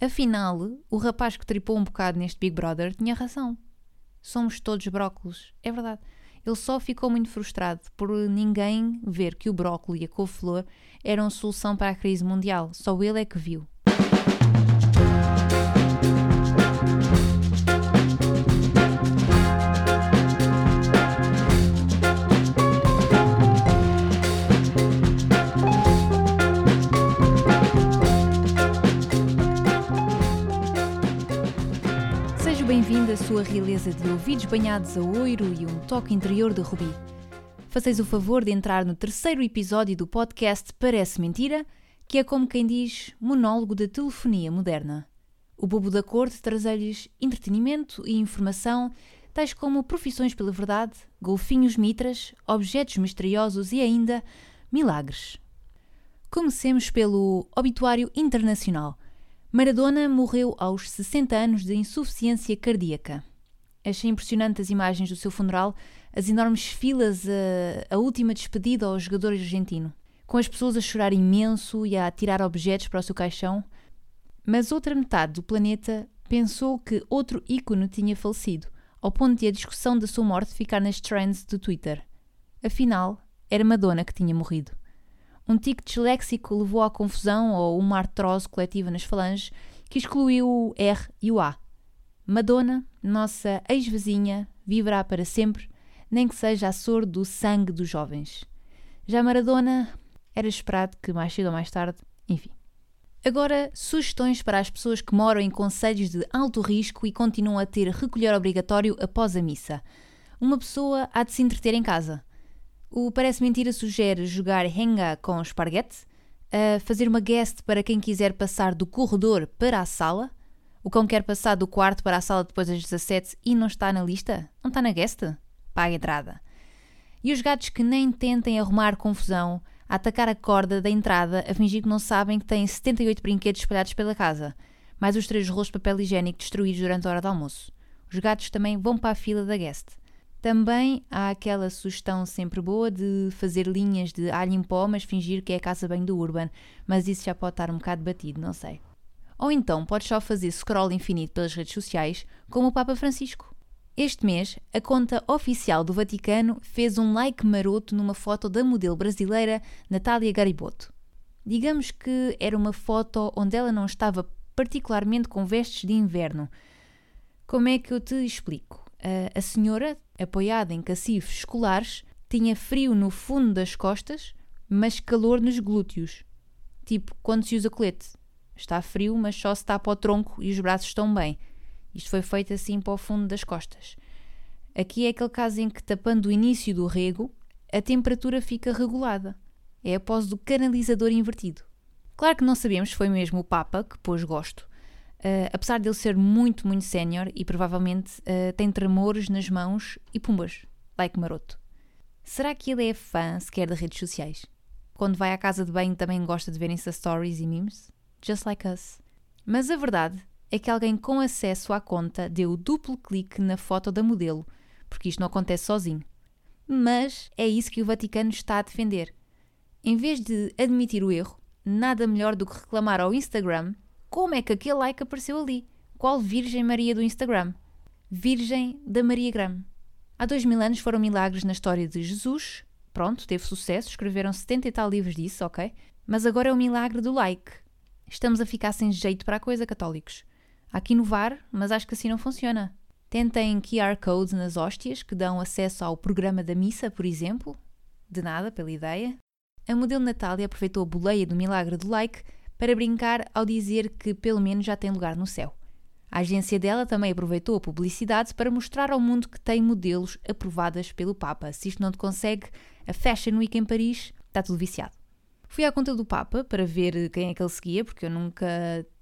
Afinal, o rapaz que tripou um bocado neste Big Brother tinha razão. Somos todos brócolos, é verdade. Ele só ficou muito frustrado por ninguém ver que o brócolis e a couve-flor eram solução para a crise mundial. Só ele é que viu. Bem-vindo sua realeza de ouvidos banhados a oiro e um toque interior de rubi. Fazeis o favor de entrar no terceiro episódio do podcast Parece Mentira, que é como quem diz monólogo da telefonia moderna. O bobo da corte traz-lhes entretenimento e informação, tais como profissões pela verdade, golfinhos mitras, objetos misteriosos e ainda milagres. Comecemos pelo obituário internacional – Maradona morreu aos 60 anos de insuficiência cardíaca. Achei impressionante as imagens do seu funeral, as enormes filas, a, a última despedida ao jogador argentino, com as pessoas a chorar imenso e a tirar objetos para o seu caixão. Mas outra metade do planeta pensou que outro ícone tinha falecido, ao ponto de a discussão da sua morte ficar nas trends do Twitter. Afinal, era Madonna que tinha morrido. Um tique disléxico levou à confusão ou uma artrose coletiva nas falanges que excluiu o R e o A. Madonna, nossa ex-vizinha, viverá para sempre, nem que seja a sor do sangue dos jovens. Já Maradona, era esperado que mais cedo ou mais tarde, enfim. Agora, sugestões para as pessoas que moram em conselhos de alto risco e continuam a ter recolher obrigatório após a missa. Uma pessoa há de se entreter em casa. O Parece Mentira sugere jogar Henga com esparguete, fazer uma guest para quem quiser passar do corredor para a sala. O cão quer passar do quarto para a sala depois das 17 e não está na lista? Não está na guest? Paga a entrada. E os gatos que nem tentem arrumar confusão, a atacar a corda da entrada a fingir que não sabem que têm 78 brinquedos espalhados pela casa, mais os três rolos de papel higiênico destruídos durante a hora do almoço. Os gatos também vão para a fila da guest. Também há aquela sugestão sempre boa de fazer linhas de alho em pó, mas fingir que é a casa bem do Urban, mas isso já pode estar um bocado batido, não sei. Ou então podes só fazer scroll infinito pelas redes sociais, como o Papa Francisco. Este mês, a conta oficial do Vaticano fez um like maroto numa foto da modelo brasileira Natália Gariboto. Digamos que era uma foto onde ela não estava particularmente com vestes de inverno. Como é que eu te explico? A senhora, apoiada em cacifes escolares, tinha frio no fundo das costas, mas calor nos glúteos. Tipo, quando se usa colete. Está frio, mas só se tapa o tronco e os braços estão bem. Isto foi feito assim para o fundo das costas. Aqui é aquele caso em que, tapando o início do rego, a temperatura fica regulada. É a pose do canalizador invertido. Claro que não sabemos se foi mesmo o Papa que pôs gosto, Uh, apesar de ele ser muito, muito sénior e provavelmente uh, tem tremores nas mãos e pumbas, like maroto. Será que ele é fã sequer de redes sociais? Quando vai à casa de banho também gosta de ver Insta Stories e memes? Just like us. Mas a verdade é que alguém com acesso à conta deu o duplo clique na foto da modelo, porque isto não acontece sozinho. Mas é isso que o Vaticano está a defender. Em vez de admitir o erro, nada melhor do que reclamar ao Instagram como é que aquele like apareceu ali? Qual Virgem Maria do Instagram? Virgem da Maria Gram. Há dois mil anos foram milagres na história de Jesus. Pronto, teve sucesso, escreveram 70 e tal livros disso, ok? Mas agora é o milagre do like. Estamos a ficar sem jeito para a coisa, católicos. Há que inovar, mas acho que assim não funciona. Tentem QR codes nas hóstias que dão acesso ao programa da missa, por exemplo. De nada, pela ideia. A modelo Natália aproveitou a boleia do milagre do like para brincar ao dizer que pelo menos já tem lugar no céu. A agência dela também aproveitou a publicidade para mostrar ao mundo que tem modelos aprovadas pelo Papa. Se isto não te consegue, a Fashion Week em Paris está tudo viciado. Fui à conta do Papa para ver quem é que ele seguia, porque eu nunca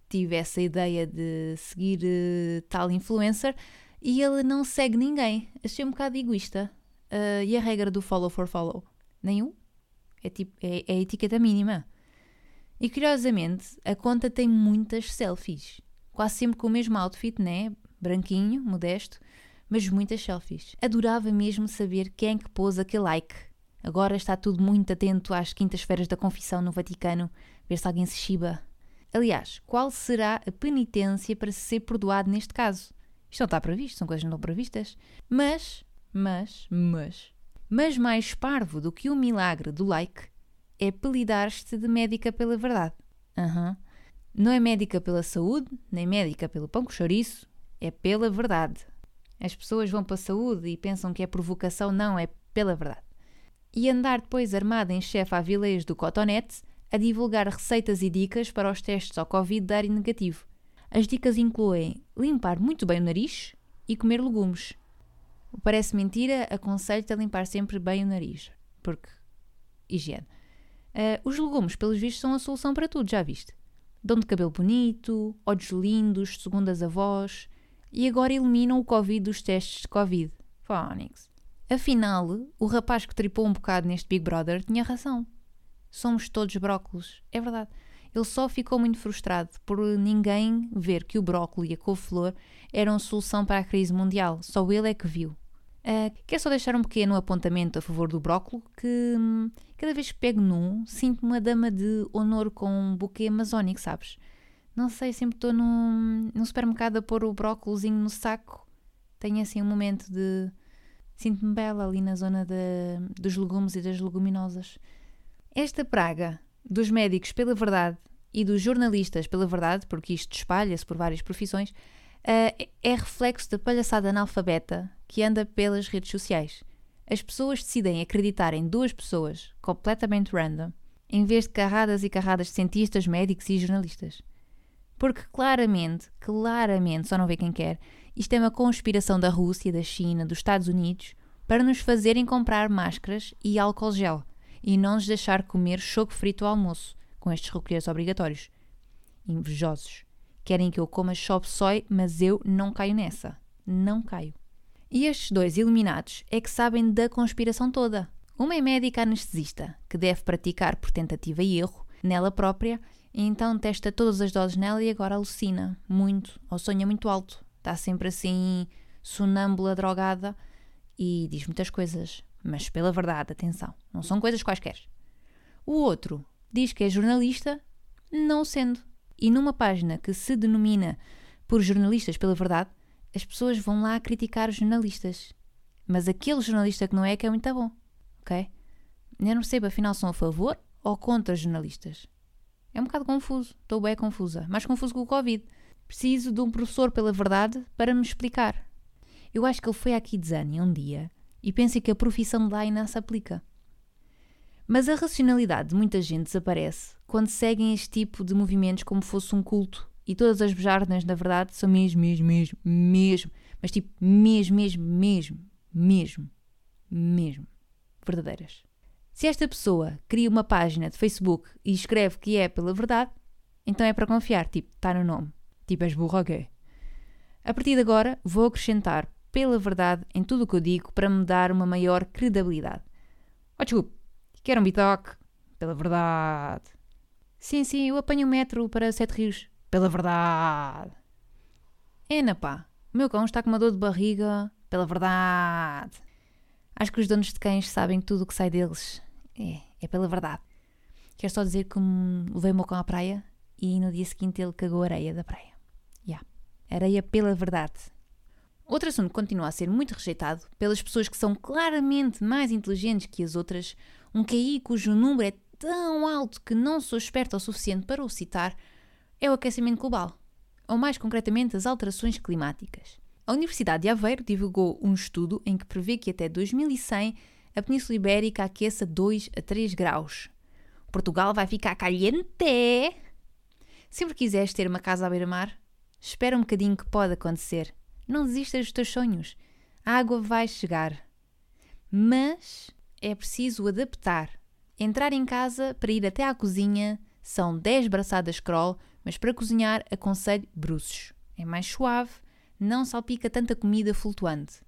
tive essa ideia de seguir uh, tal influencer e ele não segue ninguém. Achei um bocado egoísta. Uh, e a regra do follow for follow? Nenhum? É, tipo, é, é a etiqueta mínima. E curiosamente, a conta tem muitas selfies. Quase sempre com o mesmo outfit, né? Branquinho, modesto, mas muitas selfies. Adorava mesmo saber quem é que pôs aquele like. Agora está tudo muito atento às quintas-feiras da confissão no Vaticano, ver se alguém se chiba. Aliás, qual será a penitência para ser perdoado neste caso? Isto não está previsto, são coisas não previstas. Mas, mas, mas, mas mais parvo do que o milagre do like é apelidar-te de médica pela verdade. Uhum. Não é médica pela saúde, nem médica pelo pão com chouriço, é pela verdade. As pessoas vão para a saúde e pensam que é provocação, não, é pela verdade. E andar depois armada em chefe à vileiros do Cotonete a divulgar receitas e dicas para os testes ao Covid darem negativo. As dicas incluem limpar muito bem o nariz e comer legumes. Parece mentira, aconselho-te a limpar sempre bem o nariz, porque higiene. Uh, os legumes, pelos vistos, são a solução para tudo, já viste? Dão de cabelo bonito, olhos lindos, segundo as avós, e agora eliminam o Covid dos testes de Covid. Phonics. Afinal, o rapaz que tripou um bocado neste Big Brother tinha razão. Somos todos brócolos. É verdade. Ele só ficou muito frustrado por ninguém ver que o brócolis e a couve-flor eram solução para a crise mundial. Só ele é que viu. Uh, quero só deixar um pequeno apontamento a favor do brócolis, que hum, cada vez que pego num, sinto-me uma dama de honor com um buquê amazónico, sabes? Não sei, sempre estou num, num supermercado a pôr o brócolizinho no saco. Tenho assim um momento de... Sinto-me bela ali na zona de, dos legumes e das leguminosas. Esta praga dos médicos pela verdade e dos jornalistas pela verdade, porque isto espalha-se por várias profissões, uh, é reflexo da palhaçada analfabeta que anda pelas redes sociais. As pessoas decidem acreditar em duas pessoas completamente random, em vez de carradas e carradas de cientistas, médicos e jornalistas. Porque claramente, claramente, só não vê quem quer, isto é uma conspiração da Rússia, da China, dos Estados Unidos para nos fazerem comprar máscaras e álcool gel e não nos deixar comer choco frito ao almoço, com estes recolheres obrigatórios. Invejosos. Querem que eu coma chop soy, mas eu não caio nessa. Não caio. E estes dois eliminados é que sabem da conspiração toda. Uma é médica anestesista, que deve praticar por tentativa e erro nela própria, e então testa todas as doses nela e agora alucina muito, ou sonha muito alto. Está sempre assim, sonâmbula, drogada e diz muitas coisas, mas pela verdade, atenção, não são coisas quaisquer. O outro diz que é jornalista, não sendo. E numa página que se denomina por jornalistas pela verdade, as pessoas vão lá criticar os jornalistas. Mas aquele jornalista que não é, que é muito bom. Ok? Eu não percebo, afinal, são a favor ou contra jornalistas? É um bocado confuso. Estou bem confusa. Mais confuso que o Covid. Preciso de um professor pela verdade para me explicar. Eu acho que ele foi aqui de Zânia um dia e pensa que a profissão de lá ainda se aplica. Mas a racionalidade de muita gente desaparece quando seguem este tipo de movimentos como fosse um culto. E todas as bejardas, na verdade, são mesmo, mesmo, mesmo, mesmo. Mas tipo, mesmo, mesmo, mesmo, mesmo, mesmo. Verdadeiras. Se esta pessoa cria uma página de Facebook e escreve que é pela verdade, então é para confiar, tipo, está no nome. Tipo, és burro, ok? A partir de agora, vou acrescentar pela verdade em tudo o que eu digo para me dar uma maior credibilidade. Oh, desculpe, quero um bitoque? Pela verdade. Sim, sim, eu apanho o metro para Sete Rios. Pela verdade. Ena pá, o meu cão está com uma dor de barriga. Pela verdade. Acho que os donos de cães sabem tudo o que sai deles. É, é pela verdade. Quero só dizer que levei o meu cão à praia e no dia seguinte ele cagou areia da praia. Já. Yeah. Areia pela verdade. Outro assunto que continua a ser muito rejeitado pelas pessoas que são claramente mais inteligentes que as outras, um QI cujo número é tão alto que não sou esperto o suficiente para o citar, é o aquecimento global, ou mais concretamente as alterações climáticas. A Universidade de Aveiro divulgou um estudo em que prevê que até 2100 a Península Ibérica aqueça 2 a 3 graus. Portugal vai ficar caliente! Sempre quiseres ter uma casa à beira-mar, espera um bocadinho que pode acontecer. Não desistas dos teus sonhos. A água vai chegar. Mas é preciso adaptar. Entrar em casa para ir até à cozinha são 10 braçadas crawl, mas para cozinhar aconselho bruços. É mais suave, não salpica tanta comida flutuante.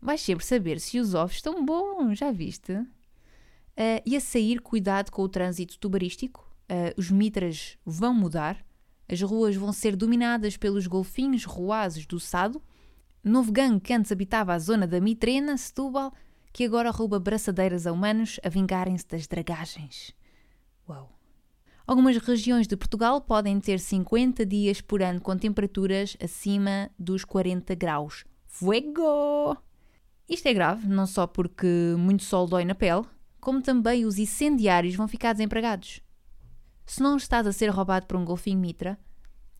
Vais sempre saber se os ovos estão bons, já viste? Uh, e a sair, cuidado com o trânsito tubarístico. Uh, os mitras vão mudar. As ruas vão ser dominadas pelos golfinhos ruazes do Sado Novo gangue que antes habitava a zona da Mitrena, Setúbal, que agora rouba braçadeiras a humanos a vingarem-se das dragagens. Uau! Algumas regiões de Portugal podem ter 50 dias por ano com temperaturas acima dos 40 graus. Fuego! Isto é grave, não só porque muito sol dói na pele, como também os incendiários vão ficar desempregados. Se não estás a ser roubado por um golfinho mitra,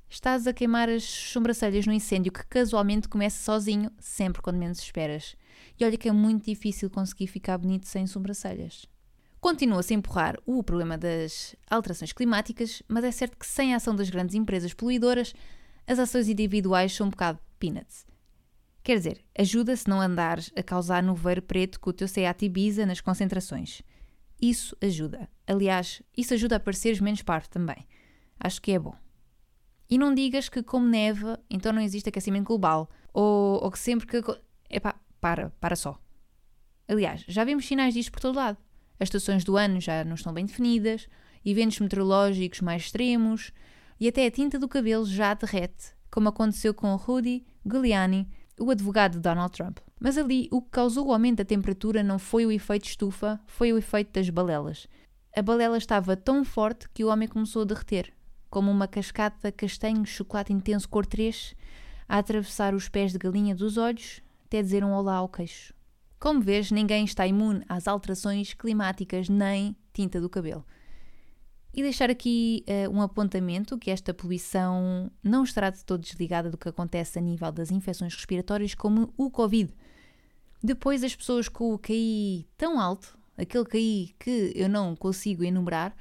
estás a queimar as sobrancelhas no incêndio que casualmente começa sozinho, sempre quando menos esperas. E olha que é muito difícil conseguir ficar bonito sem sobrancelhas. Continua-se a empurrar o problema das alterações climáticas, mas é certo que sem a ação das grandes empresas poluidoras, as ações individuais são um bocado peanuts. Quer dizer, ajuda se não andares a causar nevoeiro preto com o teu Seat Ibiza nas concentrações. Isso ajuda. Aliás, isso ajuda a pareceres menos parvo também. Acho que é bom. E não digas que como neva, então não existe aquecimento global. Ou, ou que sempre que... Epá, para, para só. Aliás, já vimos sinais disto por todo lado. As estações do ano já não estão bem definidas, eventos meteorológicos mais extremos e até a tinta do cabelo já derrete, como aconteceu com Rudy Giuliani o advogado de Donald Trump. Mas ali o que causou o aumento da temperatura não foi o efeito estufa, foi o efeito das balelas. A balela estava tão forte que o homem começou a derreter, como uma cascata castanho chocolate intenso cor 3, a atravessar os pés de galinha dos olhos, até dizer um olá ao queixo. Como vês, ninguém está imune às alterações climáticas nem tinta do cabelo. E deixar aqui uh, um apontamento que esta poluição não estará de todo desligada do que acontece a nível das infecções respiratórias, como o Covid. Depois, as pessoas com o KI tão alto, aquele KI que eu não consigo enumerar,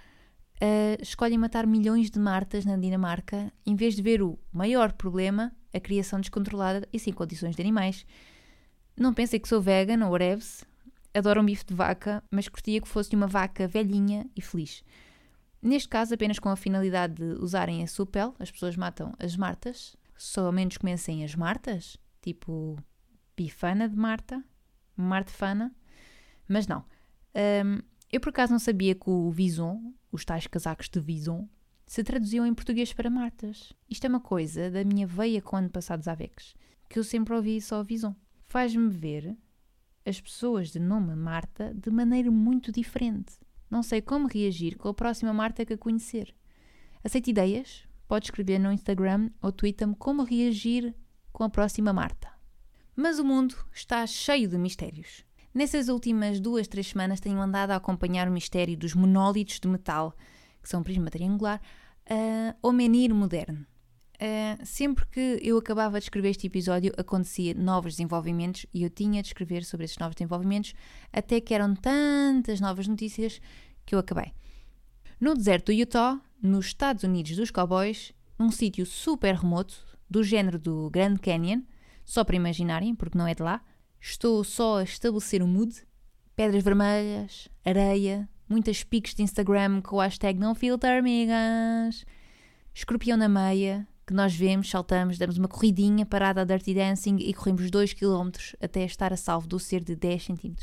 uh, escolhem matar milhões de martas na Dinamarca, em vez de ver o maior problema, a criação descontrolada e sem condições de animais. Não pensem que sou vegan ou whatever, adoro um bife de vaca, mas curtia que fosse uma vaca velhinha e feliz. Neste caso, apenas com a finalidade de usarem a sua pele, as pessoas matam as martas, só menos comecem as martas, tipo bifana de Marta, martefana, mas não. Um, eu por acaso não sabia que o vison, os tais casacos de vison, se traduziam em português para martas. Isto é uma coisa da minha veia com antepassados avex, que eu sempre ouvi só vison. Faz-me ver as pessoas de nome Marta de maneira muito diferente. Não sei como reagir com a próxima Marta que a conhecer. Aceito ideias? Pode escrever no Instagram ou Twitter-me como reagir com a próxima Marta. Mas o mundo está cheio de mistérios. Nessas últimas duas, três semanas tenho andado a acompanhar o mistério dos monólitos de metal, que são prisma triangular, uh, ou menir moderno. Uh, sempre que eu acabava de escrever este episódio, acontecia novos desenvolvimentos e eu tinha de escrever sobre esses novos desenvolvimentos, até que eram tantas novas notícias que eu acabei. No deserto do Utah, nos Estados Unidos dos Cowboys, num sítio super remoto, do género do Grand Canyon, só para imaginarem, porque não é de lá, estou só a estabelecer o um mood, pedras vermelhas, areia, muitas piques de Instagram com o hashtag não filter, amigas, escorpião na meia, que nós vemos, saltamos, damos uma corridinha parada a Dirty Dancing e corremos 2 km até estar a salvo do ser de 10 cm.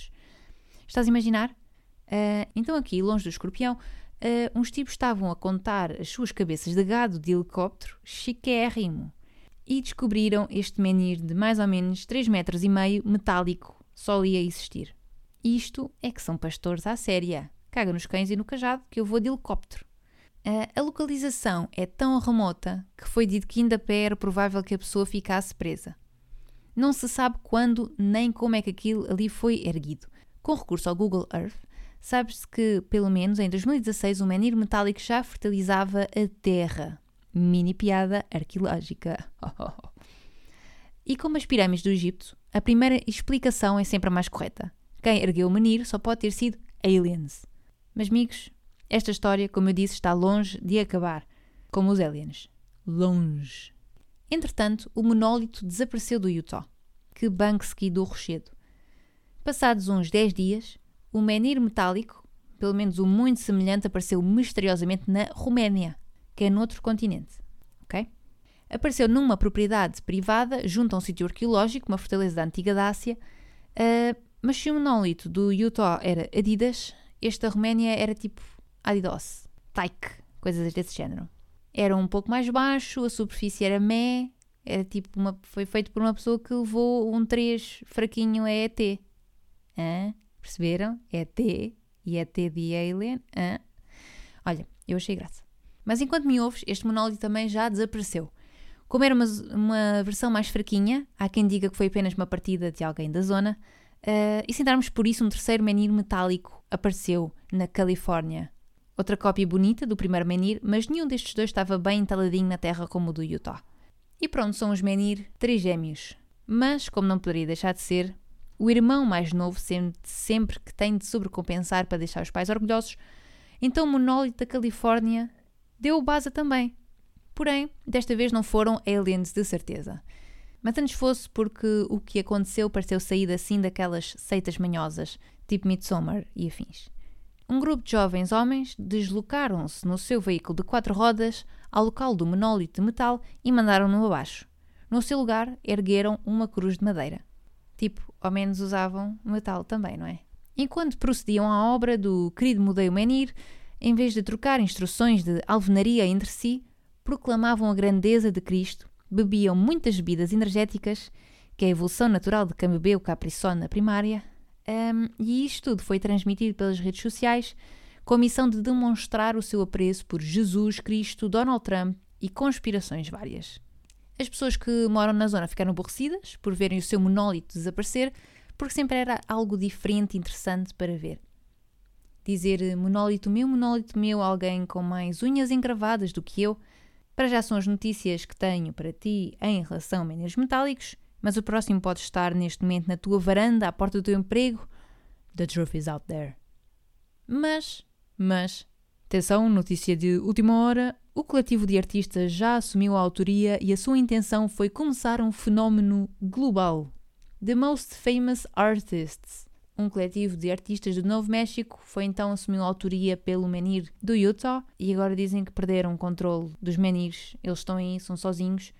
Estás a imaginar? Uh, então, aqui, longe do escorpião, uh, uns tipos estavam a contar as suas cabeças de gado de helicóptero, chiquérrimo, e descobriram este menir de mais ou menos 3 metros e meio, metálico, só ali a existir. Isto é que são pastores à séria. Caga nos cães e no cajado que eu vou de helicóptero. A localização é tão remota que foi dito que ainda pé era provável que a pessoa ficasse presa. Não se sabe quando nem como é que aquilo ali foi erguido. Com recurso ao Google Earth, sabe-se que, pelo menos em 2016, o menir metálico já fertilizava a Terra. Mini piada arqueológica. e como as pirâmides do Egito, a primeira explicação é sempre a mais correta. Quem ergueu o menir só pode ter sido aliens. Mas, amigos, esta história, como eu disse, está longe de acabar, como os aliens. Longe. Entretanto, o monólito desapareceu do Utah. Que Banksy do rochedo. Passados uns 10 dias, o menhir metálico, pelo menos o muito semelhante, apareceu misteriosamente na Roménia, que é noutro continente. Ok? Apareceu numa propriedade privada junto a um sítio arqueológico, uma fortaleza da antiga Dácia, uh, mas se o monólito do Utah era Adidas, esta Roménia era tipo Adidas, Taik, coisas desse género. Era um pouco mais baixo, a superfície era meh, era tipo uma, foi feito por uma pessoa que levou um 3 fraquinho a ET. Hã? Perceberam? ET e ET de Alien. Hã? Olha, eu achei graça. Mas enquanto me ouves, este monólito também já desapareceu. Como era uma, uma versão mais fraquinha, há quem diga que foi apenas uma partida de alguém da zona, uh, e sem darmos por isso, um terceiro menhir metálico apareceu na Califórnia. Outra cópia bonita do primeiro menhir, mas nenhum destes dois estava bem entaladinho na terra como o do Utah. E pronto, são os menhir trigêmeos. Mas, como não poderia deixar de ser, o irmão mais novo sente sempre que tem de sobrecompensar para deixar os pais orgulhosos, então o monólito da Califórnia deu o base também. Porém, desta vez não foram aliens de certeza. Mas antes fosse porque o que aconteceu pareceu sair assim daquelas seitas manhosas, tipo Midsommar e afins. Um grupo de jovens homens deslocaram-se no seu veículo de quatro rodas ao local do monólito de metal e mandaram-no abaixo. No seu lugar, ergueram uma cruz de madeira. Tipo, ao menos usavam metal também, não é? Enquanto procediam à obra do querido Mudeio Menir, em vez de trocar instruções de alvenaria entre si, proclamavam a grandeza de Cristo, bebiam muitas bebidas energéticas, que é a evolução natural de quem bebeu capriçona primária, um, e isto tudo foi transmitido pelas redes sociais com a missão de demonstrar o seu apreço por Jesus Cristo, Donald Trump e conspirações várias. As pessoas que moram na zona ficaram aborrecidas por verem o seu monólito desaparecer, porque sempre era algo diferente e interessante para ver. Dizer monólito meu, monólito meu, alguém com mais unhas encravadas do que eu, para já são as notícias que tenho para ti em relação a minérios metálicos, mas o próximo pode estar neste momento na tua varanda, à porta do teu emprego. The truth is out there. Mas, mas, atenção, notícia de última hora, o coletivo de artistas já assumiu a autoria e a sua intenção foi começar um fenómeno global. The Most Famous Artists, um coletivo de artistas do Novo México, foi então assumiu a autoria pelo menir do Utah e agora dizem que perderam o controle dos menires. Eles estão aí, são sozinhos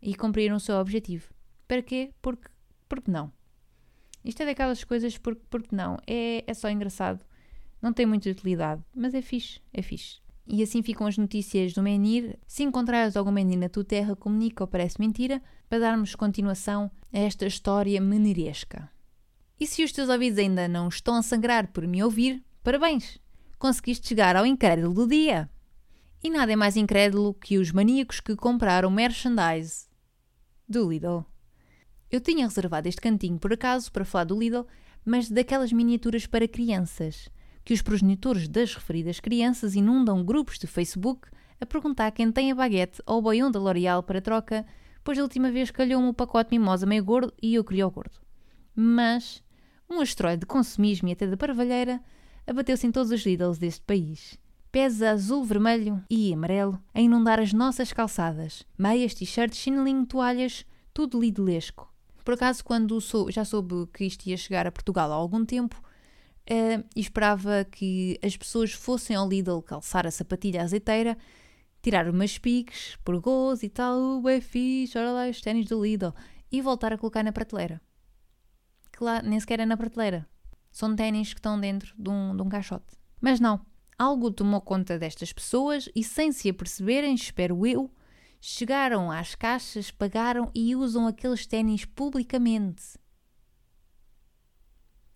e cumpriram o seu objetivo. Para quê? Porque, porque não. Isto é daquelas coisas porque, porque não. É, é só engraçado. Não tem muita utilidade, mas é fixe, é fixe. E assim ficam as notícias do menir. Se encontrares algum menir na tua terra, comunica ou parece mentira, para darmos continuação a esta história meniresca. E se os teus ouvidos ainda não estão a sangrar por me ouvir, parabéns! Conseguiste chegar ao incrédulo do dia! E nada é mais incrédulo que os maníacos que compraram merchandise do Lidl. Eu tinha reservado este cantinho por acaso para falar do Lidl, mas daquelas miniaturas para crianças que os progenitores das referidas crianças inundam grupos de Facebook a perguntar quem tem a baguete ou o boião da L'Oreal para troca, pois a última vez calhou-me o pacote mimosa meio gordo e eu queria o gordo. Mas um asteroide de consumismo e até de parvalheira abateu-se em todos os Lidls deste país. Pés azul, vermelho e amarelo a inundar as nossas calçadas. Meias, t-shirts, chinelinho, toalhas, tudo lidlesco. Por acaso, quando sou, já soube que isto ia chegar a Portugal há algum tempo, uh, e esperava que as pessoas fossem ao Lidl calçar a sapatilha azeiteira, tirar umas piques, por gozo e tal, uh, é fixe, olha lá os ténis do Lidl, e voltar a colocar na prateleira. Que lá nem sequer é na prateleira. São ténis que estão dentro de um, de um caixote. Mas não, algo tomou conta destas pessoas e, sem se aperceberem, espero eu, chegaram às caixas, pagaram e usam aqueles ténis publicamente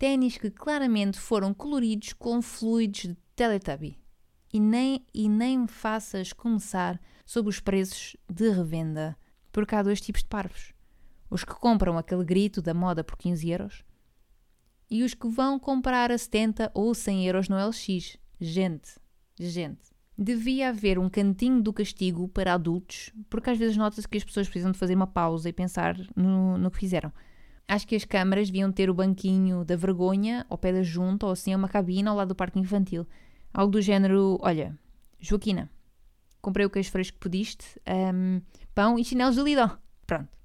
ténis que claramente foram coloridos com fluidos de Teletubby. E nem, e nem faças começar sobre os preços de revenda, porque há dois tipos de parvos. Os que compram aquele grito da moda por 15 euros e os que vão comprar a 70 ou 100 euros no LX. Gente, gente. Devia haver um cantinho do castigo para adultos, porque às vezes nota-se que as pessoas precisam de fazer uma pausa e pensar no, no que fizeram. Acho que as câmaras deviam ter o banquinho da vergonha ao pé da junta ou assim uma cabine ao lado do parque infantil. Algo do género: olha, Joaquina, comprei o queijo fresco que pediste, um, pão e chinelos de Lidl. Pronto.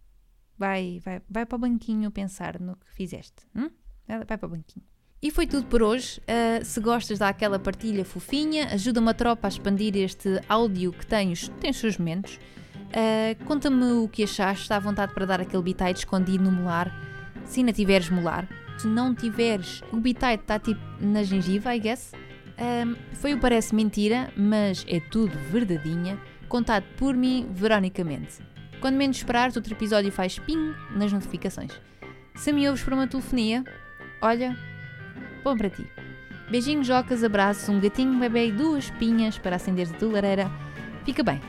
Vai, vai, vai para o banquinho pensar no que fizeste. Hum? Vai para o banquinho. E foi tudo por hoje. Uh, se gostas daquela partilha fofinha, ajuda-me a tropa a expandir este áudio que tens, tem os seus momentos. Uh, Conta-me o que achaste, está à vontade para dar aquele bitite escondido no molar se ainda tiveres molar. Se não tiveres, o bitite está tipo na gengiva, I guess. Um, foi o Parece Mentira, mas é tudo verdadeinha, contado por mim, veronicamente. Quando menos esperares, outro episódio faz ping nas notificações. Se me ouves por uma telefonia, olha, bom para ti. Beijinhos, jocas, abraços, um gatinho, bebê e duas pinhas para acender de lareira Fica bem.